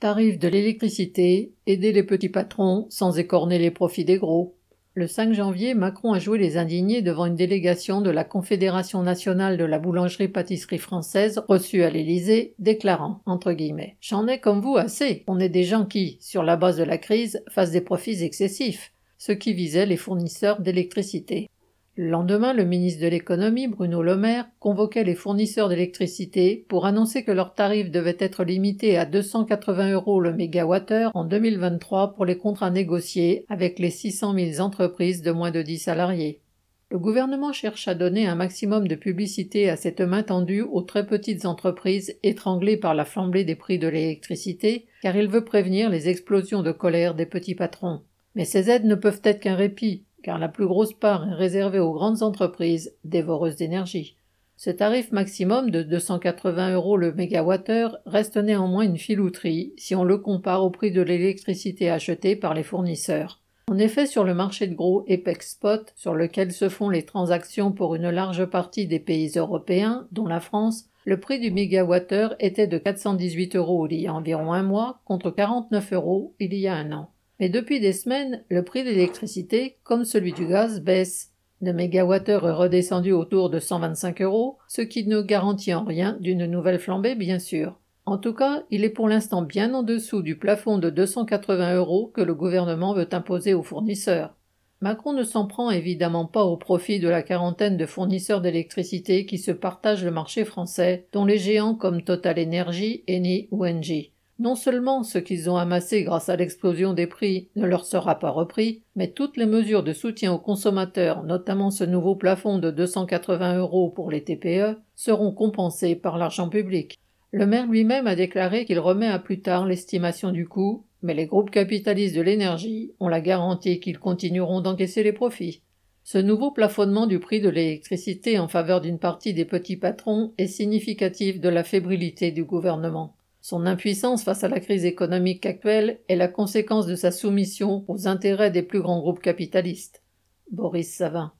Tarif de l'électricité, aider les petits patrons sans écorner les profits des gros. Le 5 janvier, Macron a joué les indignés devant une délégation de la Confédération nationale de la boulangerie-pâtisserie française reçue à l'Élysée, déclarant entre guillemets J'en ai comme vous assez. On est des gens qui, sur la base de la crise, fassent des profits excessifs, ce qui visait les fournisseurs d'électricité. Le lendemain, le ministre de l'économie, Bruno Le Maire, convoquait les fournisseurs d'électricité pour annoncer que leurs tarifs devaient être limités à 280 euros le mégawattheure en 2023 pour les contrats négociés avec les 600 000 entreprises de moins de 10 salariés. Le gouvernement cherche à donner un maximum de publicité à cette main tendue aux très petites entreprises étranglées par la flambée des prix de l'électricité, car il veut prévenir les explosions de colère des petits patrons. Mais ces aides ne peuvent être qu'un répit, car la plus grosse part est réservée aux grandes entreprises dévoreuses d'énergie. Ce tarif maximum de 280 euros le mégawattheure reste néanmoins une filouterie si on le compare au prix de l'électricité achetée par les fournisseurs. En effet, sur le marché de gros EPEX Spot, sur lequel se font les transactions pour une large partie des pays européens, dont la France, le prix du mégawattheure était de 418 euros il y a environ un mois contre 49 euros il y a un an. Mais depuis des semaines, le prix de l'électricité, comme celui du gaz, baisse. Le mégawattheure est redescendu autour de 125 euros, ce qui ne garantit en rien d'une nouvelle flambée, bien sûr. En tout cas, il est pour l'instant bien en dessous du plafond de 280 euros que le gouvernement veut imposer aux fournisseurs. Macron ne s'en prend évidemment pas au profit de la quarantaine de fournisseurs d'électricité qui se partagent le marché français, dont les géants comme Total Energy, Eni ou Engie. Non seulement ce qu'ils ont amassé grâce à l'explosion des prix ne leur sera pas repris, mais toutes les mesures de soutien aux consommateurs, notamment ce nouveau plafond de 280 euros pour les TPE, seront compensées par l'argent public. Le maire lui-même a déclaré qu'il remet à plus tard l'estimation du coût, mais les groupes capitalistes de l'énergie ont la garantie qu'ils continueront d'encaisser les profits. Ce nouveau plafonnement du prix de l'électricité en faveur d'une partie des petits patrons est significatif de la fébrilité du gouvernement. Son impuissance face à la crise économique actuelle est la conséquence de sa soumission aux intérêts des plus grands groupes capitalistes. Boris Savin.